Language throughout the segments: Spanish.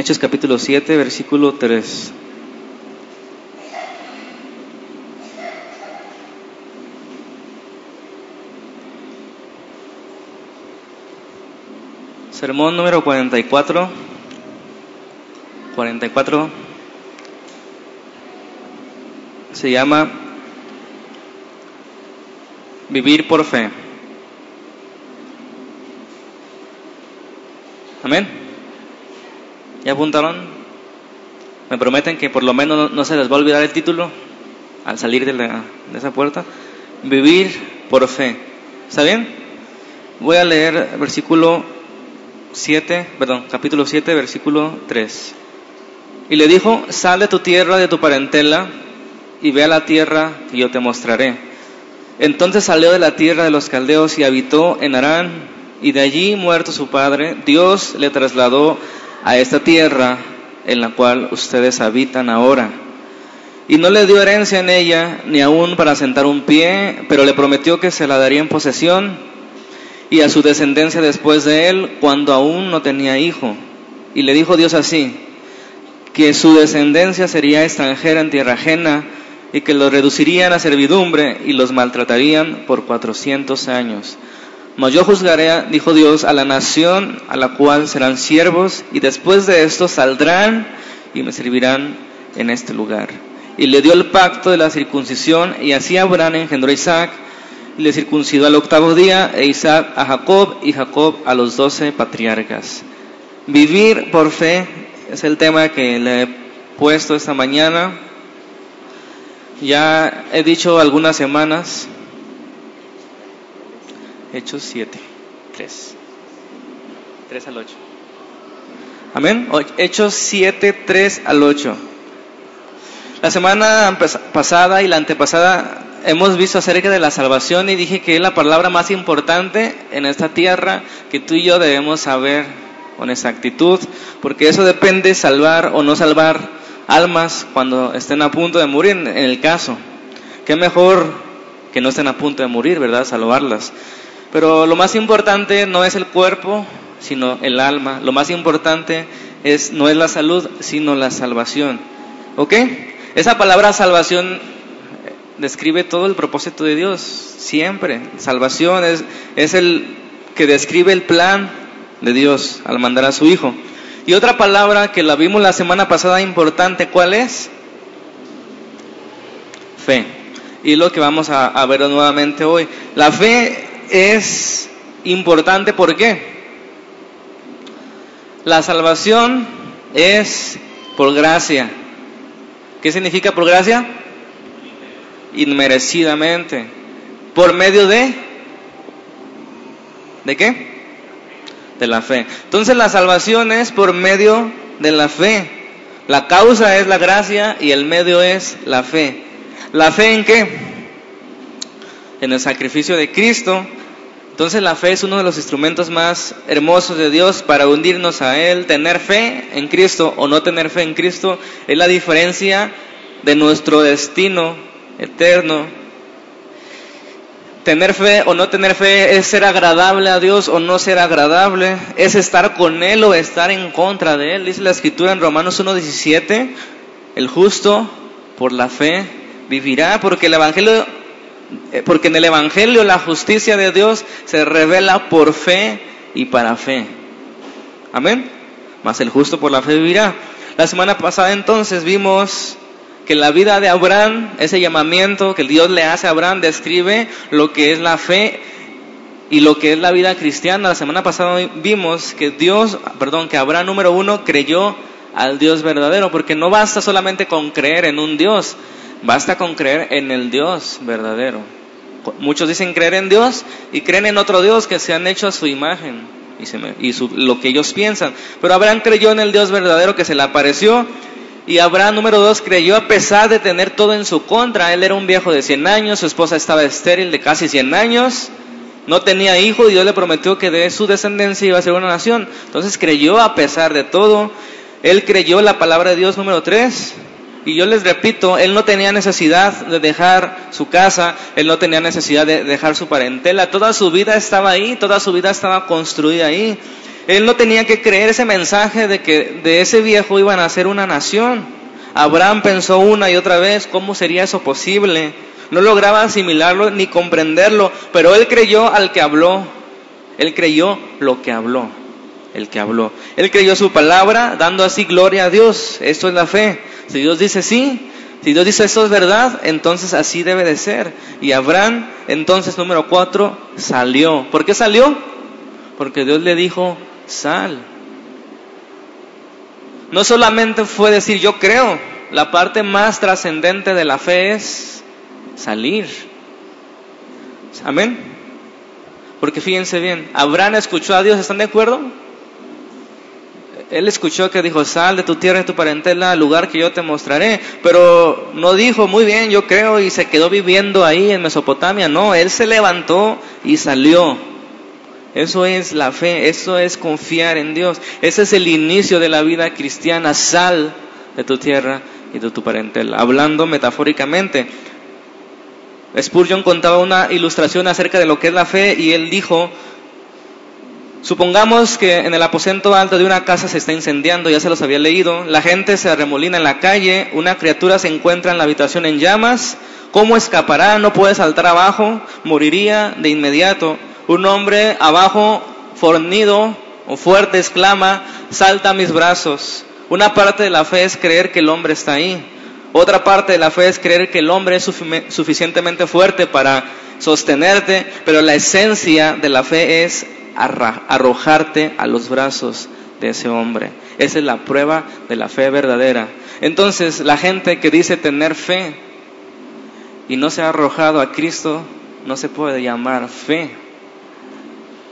Hechos capítulo 7, versículo 3. Sermón número 44. 44 se llama Vivir por fe. Amén. ¿Ya apuntaron? ¿Me prometen que por lo menos no, se les va a olvidar el título al salir de, esa puerta? Vivir por fe. ¿Está bien? Voy a leer versículo 7, perdón, capítulo 7, versículo 3. Y le dijo, sal de tu tierra, de tu parentela, y ve a la tierra que yo te mostraré. Entonces salió de la tierra de los caldeos y habitó en Harán, y de allí, muerto su padre, Dios le trasladó a esta tierra en la cual ustedes habitan ahora. Y no le dio herencia en ella, ni aún para sentar un pie, pero le prometió que se la daría en posesión y a su descendencia después de él cuando aún no tenía hijo. Y le dijo Dios así, que su descendencia sería extranjera en tierra ajena y que los reducirían a servidumbre y los maltratarían por cuatrocientos años. Mas yo juzgaré, dijo Dios, a la nación a la cual serán siervos y después de esto saldrán y me servirán en este lugar. Y le dio el pacto de la circuncisión y así Abraham engendró a Isaac le circuncidó al octavo día, e Isaac a Jacob y Jacob a los doce patriarcas. Vivir por fe es el tema que le he puesto esta mañana. Ya he dicho algunas semanas. Hechos 7, 3. 3 al 8. Amén. Hechos 7, 3 al 8. La semana pasada y la antepasada hemos visto acerca de la salvación y dije que es la palabra más importante en esta tierra que tú y yo debemos saber con exactitud, porque eso depende salvar o no salvar almas cuando estén a punto de morir, en el caso. Qué mejor que no estén a punto de morir, ¿verdad? Salvarlas. Pero lo más importante no es el cuerpo, sino el alma. Lo más importante es no es la salud, sino la salvación. ¿Ok? Esa palabra salvación describe todo el propósito de Dios, siempre. Salvación es, es el que describe el plan de Dios al mandar a su Hijo. Y otra palabra que la vimos la semana pasada importante, ¿cuál es? Fe. Y lo que vamos a, a ver nuevamente hoy. La fe es importante, ¿por qué? La salvación es por gracia. ¿Qué significa por gracia? inmerecidamente. ¿Por medio de? ¿De qué? De la fe. Entonces la salvación es por medio de la fe. La causa es la gracia y el medio es la fe. ¿La fe en qué? En el sacrificio de Cristo. Entonces la fe es uno de los instrumentos más hermosos de Dios para hundirnos a Él. Tener fe en Cristo o no tener fe en Cristo es la diferencia de nuestro destino eterno. Tener fe o no tener fe es ser agradable a Dios o no ser agradable, es estar con Él o estar en contra de Él. Dice la escritura en Romanos 1.17, el justo por la fe vivirá, porque el Evangelio, porque en el Evangelio la justicia de Dios se revela por fe y para fe. Amén. Mas el justo por la fe vivirá. La semana pasada entonces vimos que la vida de Abraham, ese llamamiento que Dios le hace a Abraham, describe lo que es la fe y lo que es la vida cristiana. La semana pasada vimos que Dios, perdón, que Abraham número uno creyó al Dios verdadero, porque no basta solamente con creer en un Dios, basta con creer en el Dios verdadero. Muchos dicen creer en Dios y creen en otro Dios que se han hecho a su imagen y, y lo que ellos piensan. Pero Abraham creyó en el Dios verdadero que se le apareció y Abraham, número dos, creyó a pesar de tener todo en su contra. Él era un viejo de 100 años, su esposa estaba estéril de casi 100 años, no tenía hijo y Dios le prometió que de su descendencia iba a ser una nación. Entonces creyó a pesar de todo. Él creyó la palabra de Dios, número tres. Y yo les repito, él no tenía necesidad de dejar su casa, él no tenía necesidad de dejar su parentela. Toda su vida estaba ahí, toda su vida estaba construida ahí. Él no tenía que creer ese mensaje de que de ese viejo iban a ser una nación. Abraham pensó una y otra vez cómo sería eso posible. No lograba asimilarlo ni comprenderlo, pero él creyó al que habló. Él creyó lo que habló. El que habló. Él creyó su palabra, dando así gloria a Dios. Esto es la fe. Si Dios dice sí, si Dios dice esto es verdad, entonces así debe de ser. Y Abraham, entonces número cuatro, salió. ¿Por qué salió? Porque Dios le dijo, sal. No solamente fue decir yo creo, la parte más trascendente de la fe es salir. Amén. Porque fíjense bien, Abraham escuchó a Dios, ¿están de acuerdo? Él escuchó que dijo, sal de tu tierra y tu parentela al lugar que yo te mostraré. Pero no dijo, muy bien, yo creo, y se quedó viviendo ahí en Mesopotamia. No, él se levantó y salió. Eso es la fe, eso es confiar en Dios. Ese es el inicio de la vida cristiana. Sal de tu tierra y de tu parentela. Hablando metafóricamente. Spurgeon contaba una ilustración acerca de lo que es la fe y él dijo, Supongamos que en el aposento alto de una casa se está incendiando, ya se los había leído, la gente se arremolina en la calle, una criatura se encuentra en la habitación en llamas, ¿cómo escapará? No puede saltar abajo, moriría de inmediato. Un hombre abajo, fornido o fuerte, exclama, salta a mis brazos. Una parte de la fe es creer que el hombre está ahí. Otra parte de la fe es creer que el hombre es suficientemente fuerte para sostenerte, pero la esencia de la fe es arrojarte a los brazos de ese hombre. Esa es la prueba de la fe verdadera. Entonces, la gente que dice tener fe y no se ha arrojado a Cristo, no se puede llamar fe.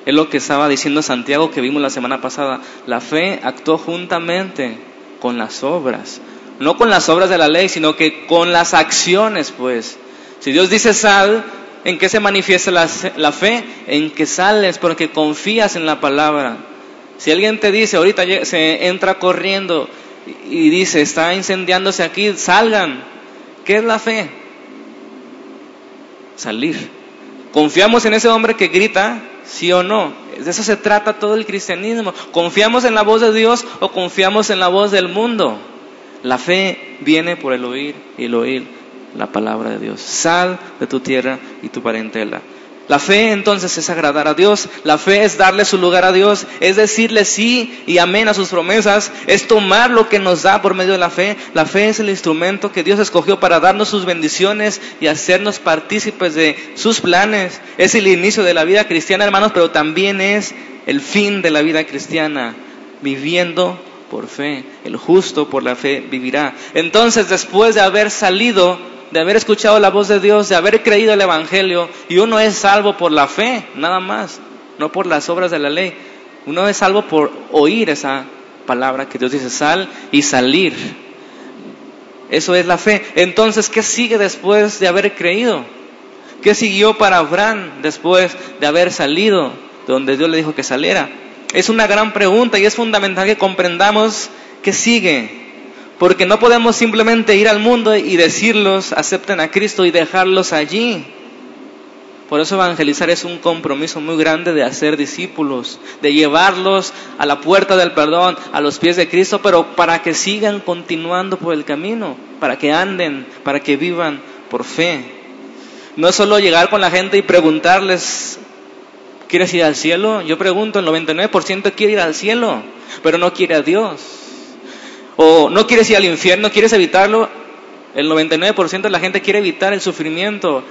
Es lo que estaba diciendo Santiago que vimos la semana pasada. La fe actuó juntamente con las obras. No con las obras de la ley, sino que con las acciones, pues. Si Dios dice sal, ¿En qué se manifiesta la, fe? En que sales porque confías en la palabra. Si alguien te dice, ahorita se entra corriendo y dice, está incendiándose aquí, salgan. ¿Qué es la fe? Salir. ¿Confiamos en ese hombre que grita? ¿Sí o no? De eso se trata todo el cristianismo. ¿Confiamos en la voz de Dios o confiamos en la voz del mundo? La fe viene por el oír y el oír la palabra de Dios. Sal de tu tierra y tu parentela. La fe entonces es agradar a Dios, la fe es darle su lugar a Dios, es decirle sí y amén a sus promesas, es tomar lo que nos da por medio de la fe. La fe es el instrumento que Dios escogió para darnos sus bendiciones y hacernos partícipes de sus planes. Es el inicio de la vida cristiana, hermanos, pero también es el fin de la vida cristiana, viviendo por fe. El justo por la fe vivirá. Entonces, después de haber salido de haber escuchado la voz de Dios, de haber creído el Evangelio, y uno es salvo por la fe, nada más, no por las obras de la ley. Uno es salvo por oír esa palabra que Dios dice, sal y salir. Eso es la fe. Entonces, ¿qué sigue después de haber creído? ¿Qué siguió para Abraham después de haber salido de donde Dios le dijo que saliera? Es una gran pregunta y es fundamental que comprendamos qué sigue. Porque no podemos simplemente ir al mundo y decirlos, acepten a Cristo y dejarlos allí. Por eso evangelizar es un compromiso muy grande de hacer discípulos, de llevarlos a la puerta del perdón, a los pies de Cristo, pero para que sigan continuando por el camino, para que anden, para que vivan por fe. No es solo llegar con la gente y preguntarles, ¿quieres ir al cielo? Yo pregunto, el 99% quiere ir al cielo, pero no quiere a Dios o no quieres ir al infierno, quieres evitarlo. El 99% de la gente quiere evitar el sufrimiento,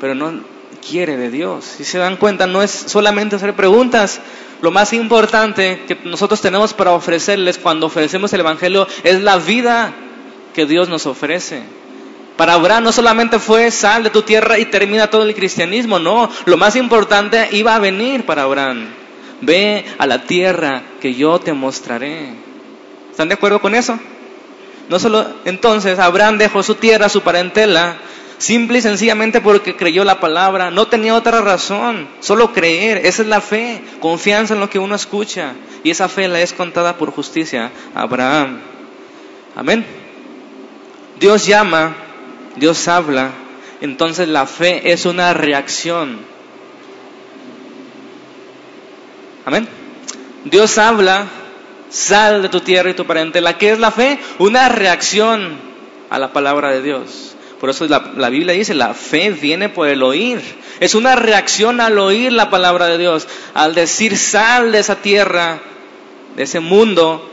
pero no quiere de Dios. Si se dan cuenta, no es solamente hacer preguntas. Lo más importante que nosotros tenemos para ofrecerles cuando ofrecemos el Evangelio es la vida que Dios nos ofrece. Para Abraham no solamente fue sal de tu tierra y termina todo el cristianismo, no. Lo más importante iba a venir para Abraham. Ve a la tierra que yo te mostraré. ¿Están de acuerdo con eso? No solo entonces Abraham dejó su tierra, su parentela, simple y sencillamente porque creyó la palabra, no tenía otra razón, solo creer, esa es la fe, confianza en lo que uno escucha, y esa fe la es contada por justicia a Abraham. Amén. Dios llama, Dios habla, entonces la fe es una reacción. Amén. Dios habla, sal de tu tierra y tu parentela. ¿Qué es la fe? Una reacción a la palabra de Dios. Por eso la, la, Biblia dice, la fe viene por el oír. Es una reacción al oír la palabra de Dios, al decir, sal de esa tierra, de ese mundo,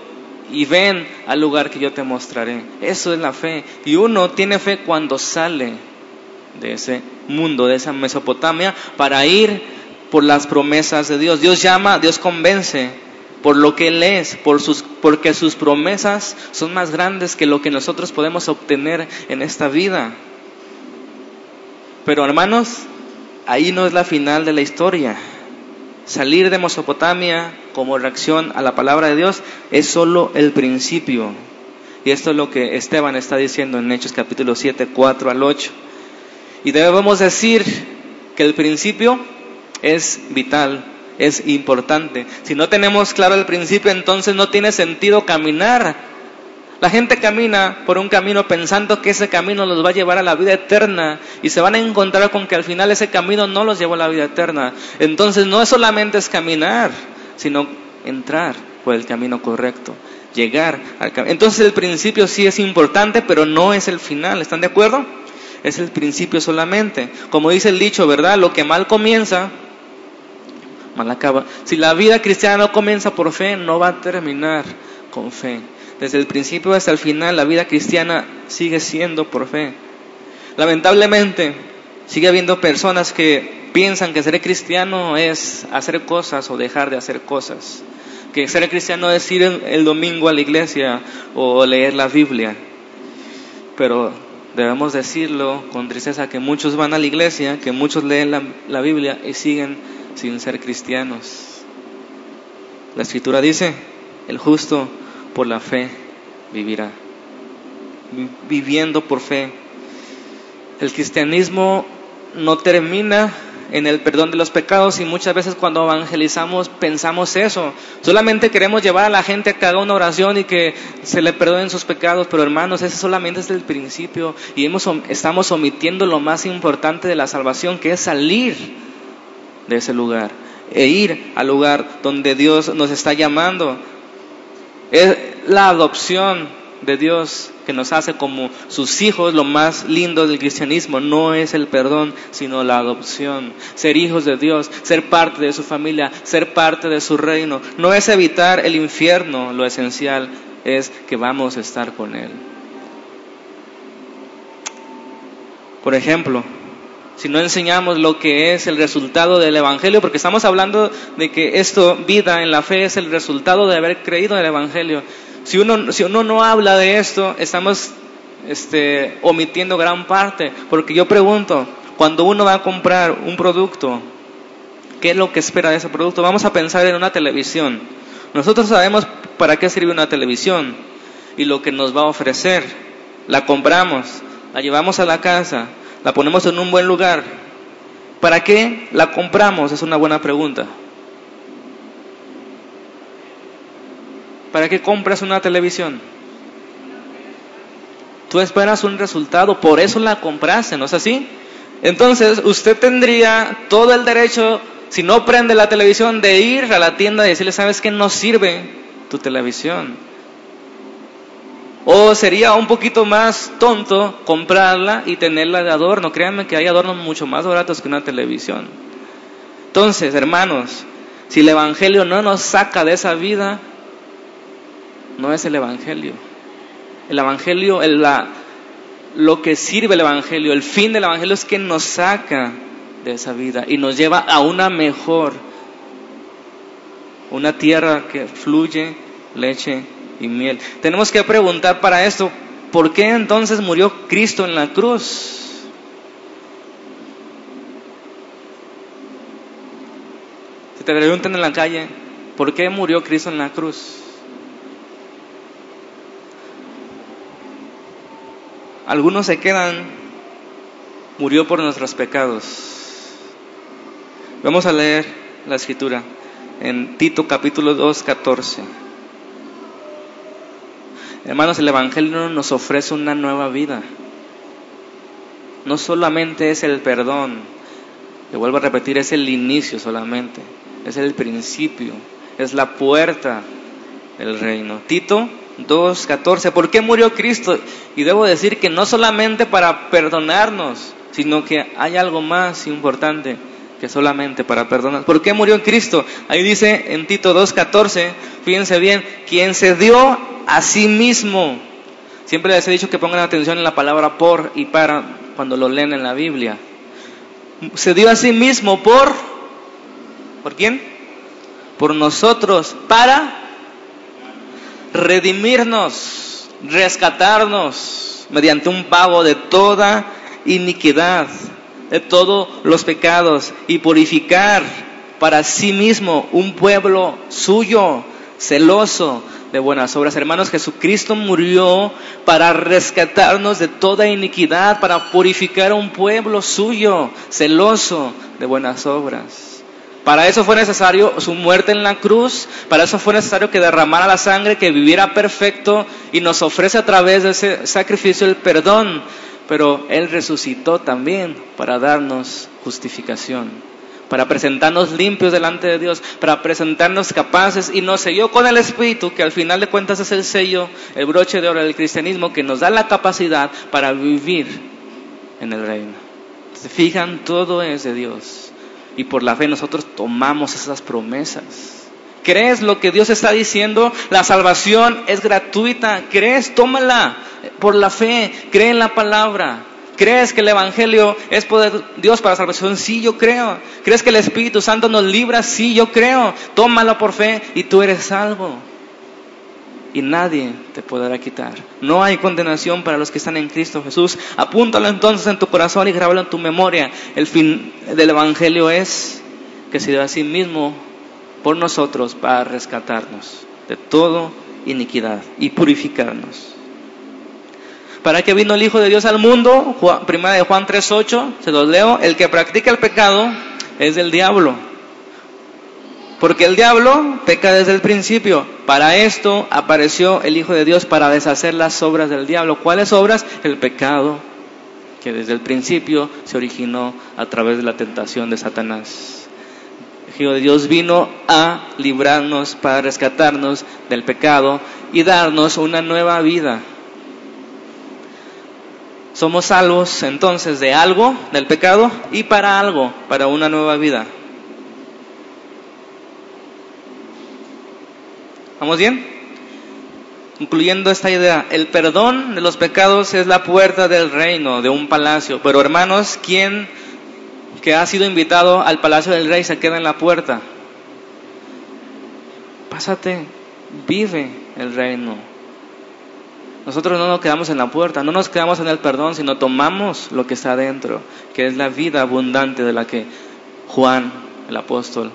y ven al lugar que yo te mostraré. Eso es la fe. Y uno tiene fe cuando sale de ese mundo, de esa Mesopotamia, para ir por las promesas de Dios. Dios llama, Dios convence por lo que Él es, por sus, porque sus promesas son más grandes que lo que nosotros podemos obtener en esta vida. Pero hermanos, ahí no es la final de la historia. Salir de Mesopotamia como reacción a la palabra de Dios es solo el principio. Y esto es lo que Esteban está diciendo en Hechos capítulo 7, 4 al 8. Y debemos decir que el principio es vital, es importante. Si no tenemos claro el principio, entonces no tiene sentido caminar. La gente camina por un camino pensando que ese camino los va a llevar a la vida eterna y se van a encontrar con que al final ese camino no los llevó a la vida eterna. Entonces no solamente es caminar, sino entrar por el camino correcto, llegar al camino. Entonces el principio sí es importante, pero no es el final. ¿Están de acuerdo? Es el principio solamente. Como dice el dicho, ¿verdad? Lo que mal comienza, mal acaba. Si la vida cristiana no comienza por fe, no va a terminar con fe. Desde el principio hasta el final, la vida cristiana sigue siendo por fe. Lamentablemente, sigue habiendo personas que piensan que ser cristiano es hacer cosas o dejar de hacer cosas. Que ser cristiano es ir el domingo a la iglesia o leer la Biblia. Pero debemos decirlo con tristeza que muchos van a la iglesia, que muchos leen la, la Biblia y siguen sin ser cristianos. La escritura dice, el justo por la fe vivirá. Viviendo por fe. El cristianismo no termina en el perdón de los pecados y muchas veces cuando evangelizamos pensamos eso. Solamente queremos llevar a la gente a que haga una oración y que se le perdonen sus pecados, pero hermanos, ese solamente es el principio y hemos, estamos omitiendo lo más importante de la salvación, que es salir de ese lugar e ir al lugar donde Dios nos está llamando. Es la adopción de Dios que nos hace como sus hijos, lo más lindo del cristianismo no es el perdón, sino la adopción. Ser hijos de Dios, ser parte de su familia, ser parte de su reino. No es evitar el infierno, lo esencial es que vamos a estar con Él. Por ejemplo, si no enseñamos lo que es el resultado del Evangelio, porque estamos hablando de que esto, vida en la fe, es el resultado de haber creído en el Evangelio. Si uno, si uno no habla de esto, estamos este, omitiendo gran parte, porque yo pregunto, cuando uno va a comprar un producto, ¿qué es lo que espera de ese producto? Vamos a pensar en una televisión. Nosotros sabemos para qué sirve una televisión y lo que nos va a ofrecer. La compramos, la llevamos a la casa, la ponemos en un buen lugar. ¿Para qué la compramos? Es una buena pregunta. ¿Para qué compras una televisión? Tú esperas un resultado, por eso la compraste, ¿no es así? Entonces, usted tendría todo el derecho, si no prende la televisión, de ir a la tienda y decirle, ¿sabes qué? No sirve tu televisión. O sería un poquito más tonto comprarla y tenerla de adorno. Créanme que hay adornos mucho más baratos que una televisión. Entonces, hermanos, si el Evangelio no nos saca de esa vida, no es el Evangelio. El Evangelio, el, la, lo que sirve el Evangelio, el fin del Evangelio es que nos saca de esa vida y nos lleva a una mejor, una tierra que fluye leche y miel. Tenemos que preguntar para esto, ¿por qué entonces murió Cristo en la cruz? Si te preguntan en la calle, ¿por qué murió Cristo en la cruz? Algunos se quedan, murió por nuestros pecados. Vamos a leer la escritura en Tito capítulo 2, 14. Hermanos, el Evangelio nos ofrece una nueva vida. No solamente es el perdón, le vuelvo a repetir, es el inicio solamente, es el principio, es la puerta del reino. Tito 2.14. ¿Por qué murió Cristo? Y debo decir que no solamente para perdonarnos, sino que hay algo más importante que solamente para perdonar. ¿Por qué murió Cristo? Ahí dice en Tito 2.14, fíjense bien, quien se dio a sí mismo. Siempre les he dicho que pongan atención en la palabra por y para cuando lo leen en la Biblia. Se dio a sí mismo por... ¿Por quién? Por nosotros, para redimirnos, rescatarnos mediante un pago de toda iniquidad, de todos los pecados y purificar para sí mismo un pueblo suyo, celoso de buenas obras. Hermanos, Jesucristo murió para rescatarnos de toda iniquidad, para purificar un pueblo suyo, celoso de buenas obras. Para eso fue necesario su muerte en la cruz, para eso fue necesario que derramara la sangre, que viviera perfecto y nos ofrece a través de ese sacrificio el perdón. Pero Él resucitó también para darnos justificación, para presentarnos limpios delante de Dios, para presentarnos capaces y nos selló con el Espíritu, que al final de cuentas es el sello, el broche de oro del cristianismo, que nos da la capacidad para vivir en el reino. ¿Se fijan? Todo es de Dios y por la fe nosotros tomamos esas promesas. ¿Crees lo que Dios está diciendo? La salvación es gratuita. ¿Crees? Tómala por la fe. Cree en la palabra. ¿Crees que el Evangelio es poder de Dios para salvación? Sí, yo creo. ¿Crees que el Espíritu Santo nos libra? Sí, yo creo. Tómalo por fe y tú eres salvo y nadie te podrá quitar. No hay condenación para los que están en Cristo Jesús. Apúntalo entonces en tu corazón y grábalo en tu memoria. El fin del Evangelio es que se dio a sí mismo por nosotros para rescatarnos de toda iniquidad y purificarnos. ¿Para qué vino el Hijo de Dios al mundo? Primera de Juan 3.8, se los leo. El que practica el pecado es del diablo porque el diablo peca desde el principio. Para esto apareció el Hijo de Dios para deshacer las obras del diablo. ¿Cuáles obras? El pecado, que desde el principio se originó a través de la tentación de Satanás. El Hijo de Dios vino a librarnos, para rescatarnos del pecado y darnos una nueva vida. Somos salvos entonces de algo, del pecado, y para algo, para una nueva vida. ¿Vamos bien? Incluyendo esta idea, el perdón de los pecados es la puerta del reino, de un palacio. Pero hermanos, ¿quién que ha sido invitado al palacio del rey se queda en la puerta? Pásate, vive el reino. Nosotros no nos quedamos en la puerta, no nos quedamos en el perdón, sino tomamos lo que está adentro, que es la vida abundante de la que Juan, el apóstol,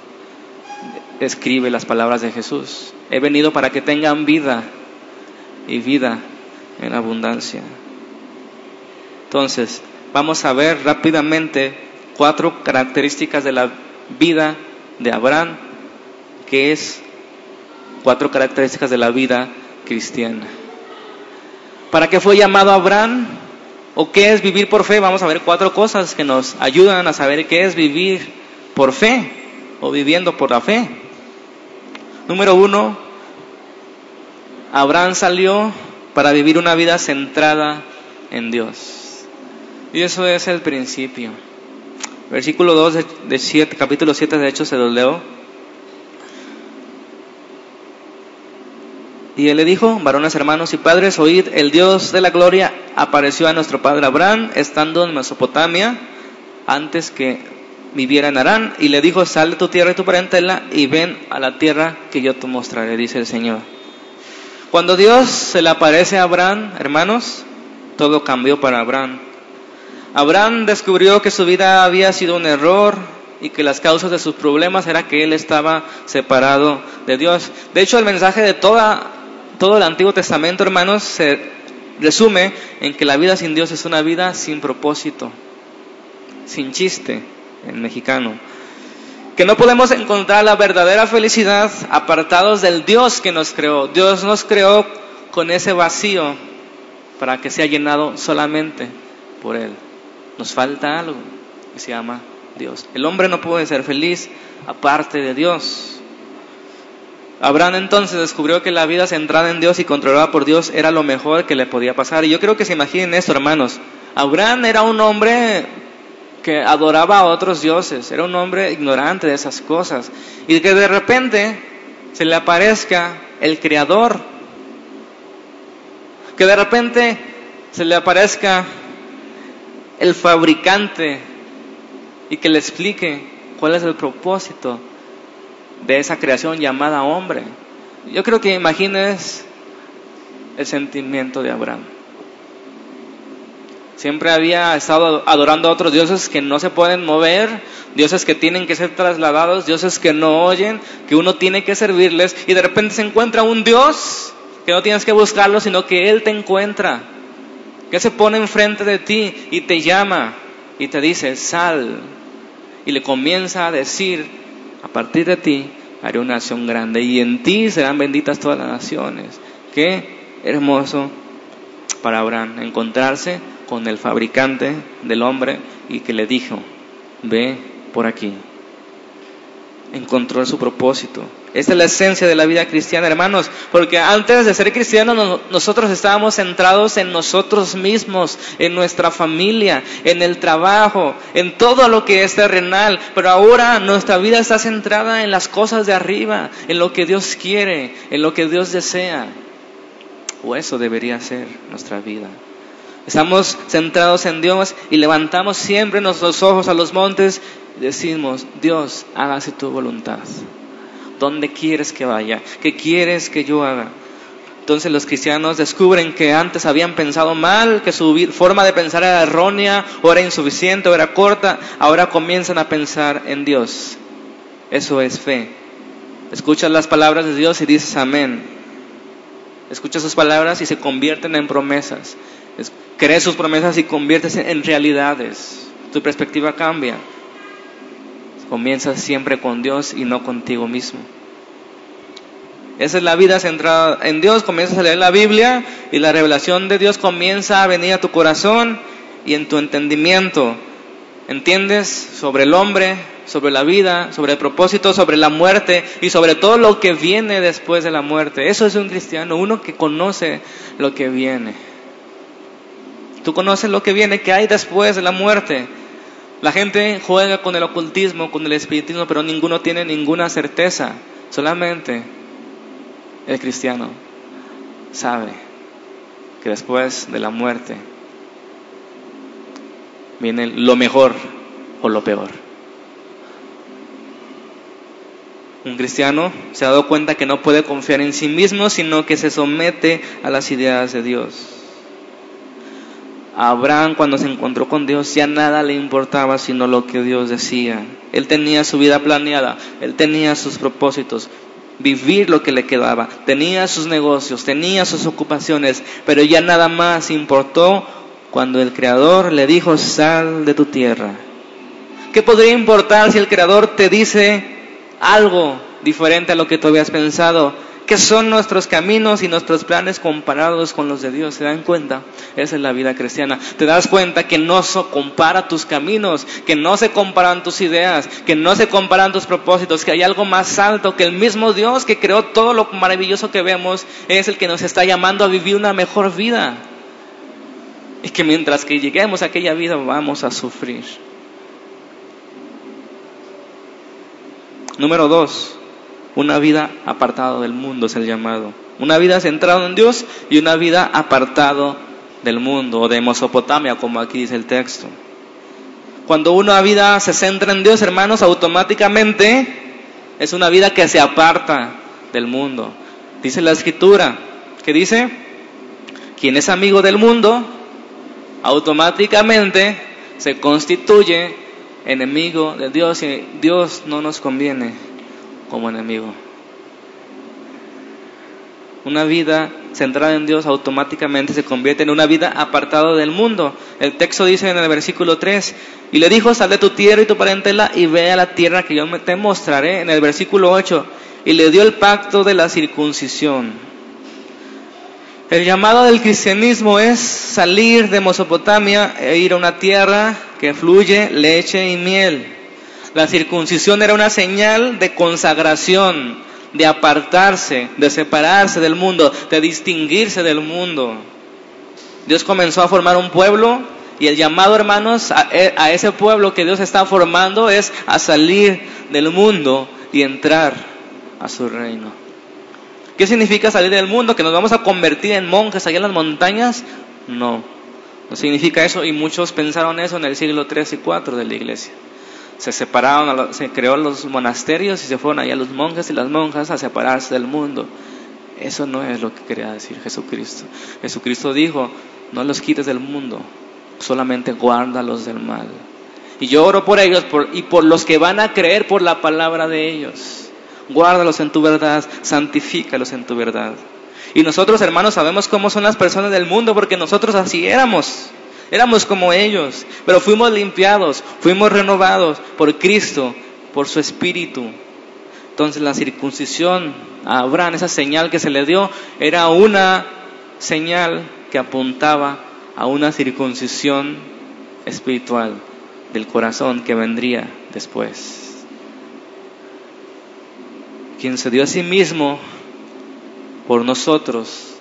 escribe las palabras de Jesús. He venido para que tengan vida y vida en abundancia. Entonces, vamos a ver rápidamente cuatro características de la vida de Abraham, que es cuatro características de la vida cristiana. ¿Para qué fue llamado Abraham? ¿O qué es vivir por fe? Vamos a ver cuatro cosas que nos ayudan a saber qué es vivir por fe o viviendo por la fe. Número uno, Abraham salió para vivir una vida centrada en Dios. Y eso es el principio. Versículo 2 de, siete, capítulo 7 de Hechos se los leo. Y él le dijo, varones hermanos y padres, oíd, el Dios de la gloria apareció a nuestro padre Abraham estando en Mesopotamia antes que viviera en Arán y le dijo, sal de tu tierra y tu parentela y ven a la tierra que yo te mostraré, dice el Señor. Cuando Dios se le aparece a Abraham, hermanos, todo cambió para Abraham. Abraham descubrió que su vida había sido un error y que las causas de sus problemas era que él estaba separado de Dios. De hecho, el mensaje de toda, todo el Antiguo Testamento, hermanos, se resume en que la vida sin Dios es una vida sin propósito, sin chiste en mexicano. Que no podemos encontrar la verdadera felicidad apartados del Dios que nos creó. Dios nos creó con ese vacío para que sea llenado solamente por Él. Nos falta algo que se llama Dios. El hombre no puede ser feliz aparte de Dios. Abraham entonces descubrió que la vida centrada en Dios y controlada por Dios era lo mejor que le podía pasar. Y yo creo que se imaginen esto, hermanos. Abraham era un hombre que adoraba a otros dioses, era un hombre ignorante de esas cosas. Y que de repente se le aparezca el Creador, que de repente se le aparezca el fabricante y que le explique cuál es el propósito de esa creación llamada hombre. Yo creo que imagines el sentimiento de Abraham. Siempre había estado adorando a otros dioses que no se pueden mover, dioses que tienen que ser trasladados, dioses que no oyen, que uno tiene que servirles y de repente se encuentra un Dios que no tienes que buscarlo, sino que Él te encuentra, que se pone enfrente de ti y te llama y te dice, sal. Y le comienza a decir a partir de ti haré una nación grande y en ti serán benditas todas las naciones. Qué hermoso para Abraham encontrarse con el fabricante del hombre y que le dijo, ve por aquí. Encontró su propósito. Esta es la esencia de la vida cristiana, hermanos, porque antes de ser cristianos nosotros estábamos centrados en nosotros mismos, en nuestra familia, en el trabajo, en todo lo que es terrenal, pero ahora nuestra vida está centrada en las cosas de arriba, en lo que Dios quiere, en lo que Dios desea. O eso debería ser nuestra vida. Estamos centrados en Dios y levantamos siempre nuestros ojos a los montes y decimos, Dios, hágase tu voluntad. ¿Dónde quieres que vaya? ¿Qué quieres que yo haga? Entonces los cristianos descubren que antes habían pensado mal, que su forma de pensar era errónea, o era insuficiente, o era corta. Ahora comienzan a pensar en Dios. Eso es fe. Escuchas las palabras de Dios y dices amén. Escuchas sus palabras y se convierten en promesas. Crees sus promesas y conviertes en realidades. Tu perspectiva cambia. Comienzas siempre con Dios y no contigo mismo. Esa es la vida centrada en Dios. Comienzas a leer la Biblia y la revelación de Dios comienza a venir a tu corazón y en tu entendimiento. Entiendes sobre el hombre, sobre la vida, sobre el propósito, sobre la muerte y sobre todo lo que viene después de la muerte. Eso es un cristiano, uno que conoce lo que viene. Tú conoces lo que viene, que hay después de la muerte. La gente juega con el ocultismo, con el espiritismo, pero ninguno tiene ninguna certeza. Solamente el cristiano sabe que después de la muerte viene lo mejor o lo peor. Un cristiano se ha dado cuenta que no puede confiar en sí mismo, sino que se somete a las ideas de Dios. Abraham cuando se encontró con Dios ya nada le importaba sino lo que Dios decía. Él tenía su vida planeada, él tenía sus propósitos, vivir lo que le quedaba, tenía sus negocios, tenía sus ocupaciones, pero ya nada más importó cuando el Creador le dijo sal de tu tierra. ¿Qué podría importar si el Creador te dice algo diferente a lo que tú habías pensado? ¿Qué son nuestros caminos y nuestros planes comparados con los de Dios? ¿Se dan cuenta? Esa es la vida cristiana. Te das cuenta que no se compara tus caminos, que no se comparan tus ideas, que no se comparan tus propósitos, que hay algo más alto, que el mismo Dios que creó todo lo maravilloso que vemos es el que nos está llamando a vivir una mejor vida. Y que mientras que lleguemos a aquella vida vamos a sufrir. Número dos, una vida apartado del mundo es el llamado. Una vida centrada en Dios y una vida apartado del mundo o de Mesopotamia, como aquí dice el texto. Cuando una vida se centra en Dios, hermanos, automáticamente es una vida que se aparta del mundo. Dice la escritura, que dice, quien es amigo del mundo, automáticamente se constituye enemigo de Dios y Dios no nos conviene como enemigo. Una vida centrada en Dios automáticamente se convierte en una vida apartada del mundo. El texto dice en el versículo 3, y le dijo, sal de tu tierra y tu parentela y ve a la tierra que yo te mostraré. En el versículo 8, y le dio el pacto de la circuncisión. El llamado del cristianismo es salir de Mesopotamia e ir a una tierra que fluye leche y miel. La circuncisión era una señal de consagración, de apartarse, de separarse del mundo, de distinguirse del mundo. Dios comenzó a formar un pueblo y el llamado, hermanos, a, e, ese pueblo que Dios está formando es a salir del mundo y entrar a su reino. ¿Qué significa salir del mundo? ¿Que nos vamos a convertir en monjes allá en las montañas? No, no significa eso y muchos pensaron eso en el siglo 3 y 4 de la iglesia. Se separaron, se creó los monasterios y se fueron allá los monjes y las monjas a separarse del mundo. Eso no es lo que quería decir Jesucristo. Jesucristo dijo, no los quites del mundo, solamente guárdalos del mal. Y yo oro por ellos y por los que van a creer por la palabra de ellos. Guárdalos en tu verdad, santifícalos en tu verdad. Y nosotros, hermanos, sabemos cómo son las personas del mundo porque nosotros así éramos. Éramos como ellos, pero fuimos limpiados, fuimos renovados por Cristo, por su Espíritu. Entonces la circuncisión a Abraham, esa señal que se le dio, era una señal que apuntaba a una circuncisión espiritual del corazón que vendría después. Quien se dio a sí mismo por nosotros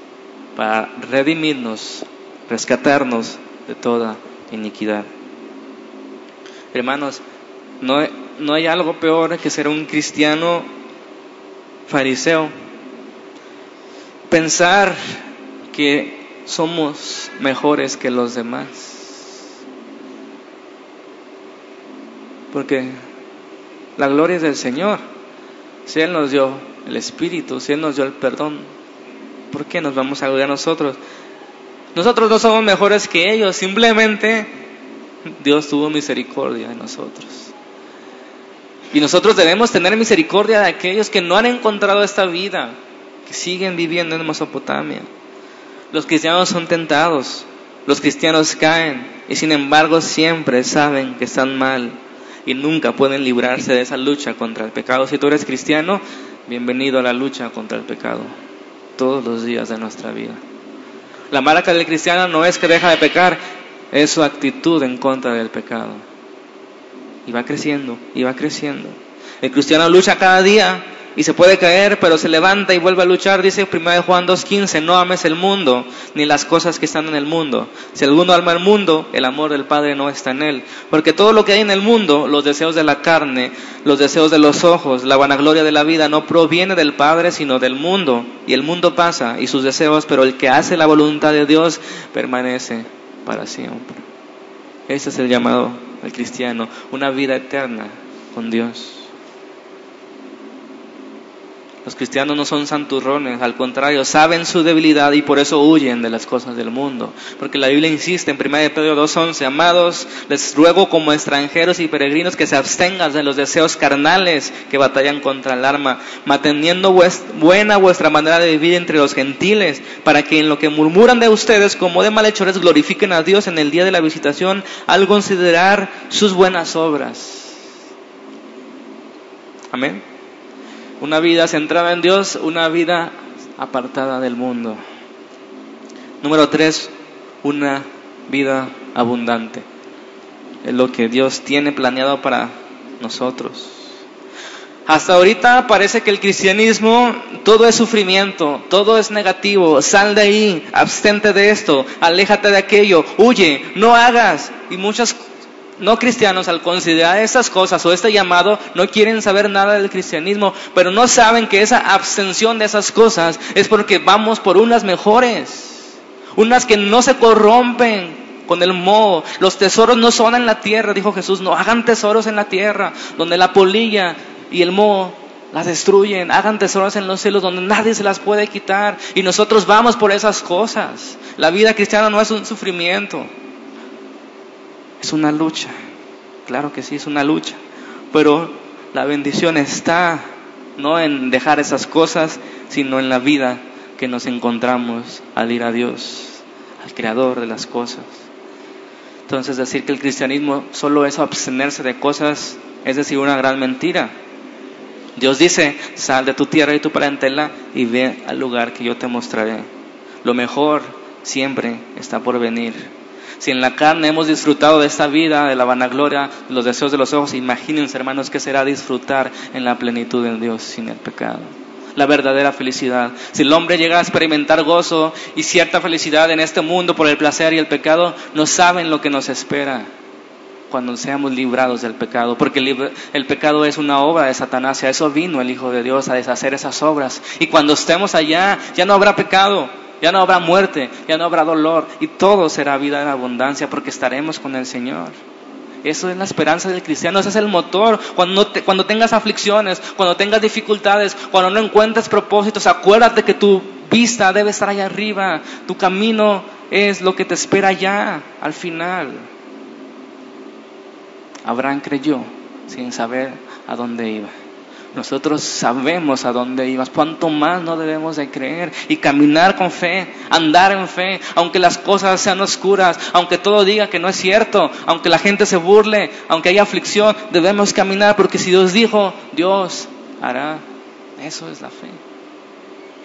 para redimirnos, rescatarnos de toda iniquidad. Hermanos, no, no hay algo peor que ser un cristiano fariseo. Pensar que somos mejores que los demás. Porque la gloria es del Señor. Si Él nos dio el Espíritu, si Él nos dio el perdón, ¿por qué nos vamos a gloriar nosotros? Nosotros no somos mejores que ellos, simplemente Dios tuvo misericordia de nosotros. Y nosotros debemos tener misericordia de aquellos que no han encontrado esta vida, que siguen viviendo en Mesopotamia. Los cristianos son tentados, los cristianos caen y sin embargo siempre saben que están mal y nunca pueden librarse de esa lucha contra el pecado. Si tú eres cristiano, bienvenido a la lucha contra el pecado todos los días de nuestra vida. La marca del cristiano no es que deja de pecar, es su actitud en contra del pecado. Y va creciendo, y va creciendo. El cristiano lucha cada día y se puede caer, pero se levanta y vuelve a luchar. Dice 1 Juan 2.15, no ames el mundo ni las cosas que están en el mundo. Si alguno ama el mundo, el amor del Padre no está en él. Porque todo lo que hay en el mundo, los deseos de la carne, los deseos de los ojos, la vanagloria de la vida, no proviene del Padre, sino del mundo. Y el mundo pasa y sus deseos, pero el que hace la voluntad de Dios permanece para siempre. Ese es el llamado al cristiano, una vida eterna con Dios. Los cristianos no son santurrones, al contrario, saben su debilidad y por eso huyen de las cosas del mundo. Porque la Biblia insiste en 1 Pedro 2.11, amados, les ruego como extranjeros y peregrinos que se abstengan de los deseos carnales que batallan contra el alma, manteniendo buena vuestra manera de vivir entre los gentiles, para que en lo que murmuran de ustedes como de malhechores glorifiquen a Dios en el día de la visitación al considerar sus buenas obras. Amén. Una vida centrada en Dios, una vida apartada del mundo. Número tres, una vida abundante. Es lo que Dios tiene planeado para nosotros. Hasta ahorita parece que el cristianismo todo es sufrimiento, todo es negativo. Sal de ahí, abstente de esto, aléjate de aquello, huye, no hagas. Y muchas no cristianos al considerar estas cosas o este llamado no quieren saber nada del cristianismo, pero no saben que esa abstención de esas cosas es porque vamos por unas mejores, unas que no se corrompen con el moho. Los tesoros no son en la tierra, dijo Jesús, no hagan tesoros en la tierra, donde la polilla y el moho las destruyen, hagan tesoros en los cielos donde nadie se las puede quitar y nosotros vamos por esas cosas. La vida cristiana no es un sufrimiento. Es una lucha, claro que sí, es una lucha, pero la bendición está no en dejar esas cosas, sino en la vida que nos encontramos al ir a Dios, al creador de las cosas. Entonces decir que el cristianismo solo es abstenerse de cosas es decir una gran mentira. Dios dice, sal de tu tierra y tu parentela y ve al lugar que yo te mostraré. Lo mejor siempre está por venir. Si en la carne hemos disfrutado de esta vida, de la vanagloria, de los deseos de los ojos, imagínense, hermanos, qué será disfrutar en la plenitud de Dios sin el pecado. la verdadera felicidad. Si el hombre llega a experimentar gozo y cierta felicidad en este mundo por el placer y el pecado, no saben lo que nos espera cuando seamos librados del pecado, porque el, pecado es una obra de Satanás, y a eso vino el Hijo de Dios, a deshacer esas obras. Y cuando estemos allá, ya no habrá pecado, ya no habrá muerte, ya no habrá dolor, y todo será vida en abundancia, porque estaremos con el Señor. Eso es la esperanza del cristiano, ese es el motor. Cuando, tengas aflicciones, cuando tengas dificultades, cuando no encuentres propósitos, acuérdate que tu vista debe estar allá arriba. Tu camino es lo que te espera allá, al final. Abraham creyó sin saber a dónde iba. Nosotros sabemos a dónde ibas. Cuánto más no debemos de creer y caminar con fe, andar en fe, aunque las cosas sean oscuras, aunque todo diga que no es cierto, aunque la gente se burle, aunque haya aflicción, debemos caminar porque si Dios dijo, Dios hará. Eso es la fe.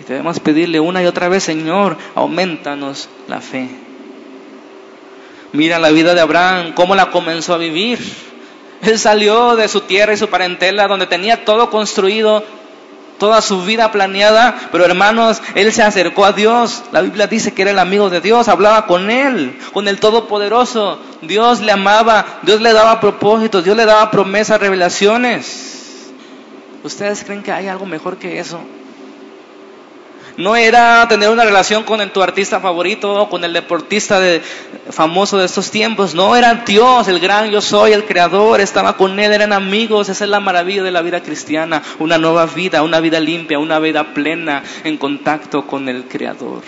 Y debemos pedirle una y otra vez, Señor, aumentanos la fe. Mira la vida de Abraham, cómo la comenzó a vivir él salió de su tierra y su parentela donde tenía todo construido, toda su vida planeada, pero hermanos, él se acercó a Dios. La Biblia dice que era el amigo de Dios, hablaba con él, con el Todopoderoso. Dios le amaba, Dios le daba propósitos, Dios le daba promesas, revelaciones. ¿Ustedes creen que hay algo mejor que eso? No era tener una relación con tu artista favorito o con el deportista famoso de estos tiempos. No, era Dios, el gran yo soy, el creador. Estaba con Él, eran amigos. Esa es la maravilla de la vida cristiana. Una nueva vida, una vida limpia, una vida plena en contacto con el creador.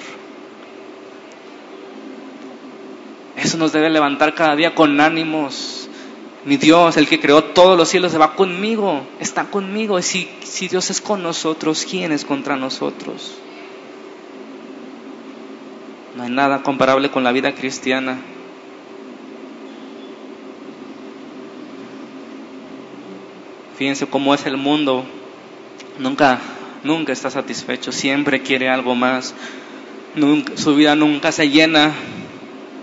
Eso nos debe levantar cada día con ánimos. Mi Dios, el que creó todos los cielos, se va conmigo, está conmigo. Si, si Dios es con nosotros, ¿quién es contra nosotros? No hay nada comparable con la vida cristiana. Fíjense cómo es el mundo. Nunca, nunca está satisfecho. Siempre quiere algo más. su vida nunca se llena.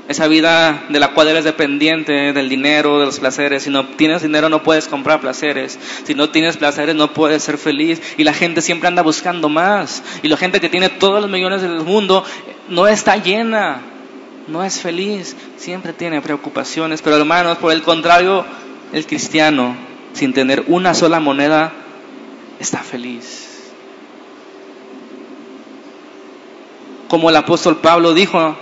Esa vida de la cual eres dependiente del dinero, de los placeres. Si no tienes dinero no puedes comprar placeres. Si no tienes placeres no puedes ser feliz. Y la gente siempre anda buscando más. Y la gente que tiene todos los millones del mundo no está llena, no es feliz, siempre tiene preocupaciones. Pero hermanos, por el contrario, el cristiano, sin tener una sola moneda, está feliz. Como el apóstol Pablo dijo,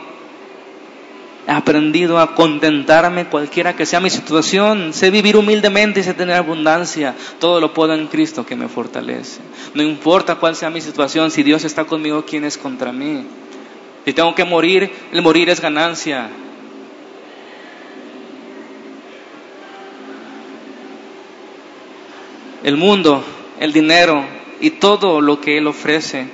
he aprendido a contentarme cualquiera que sea mi situación, sé vivir humildemente y sé tener abundancia. Todo lo puedo en Cristo que me fortalece. No importa cuál sea mi situación, si Dios está conmigo, ¿quién es contra mí? Si tengo que morir, el morir es ganancia. El mundo, el dinero y todo lo que Él ofrece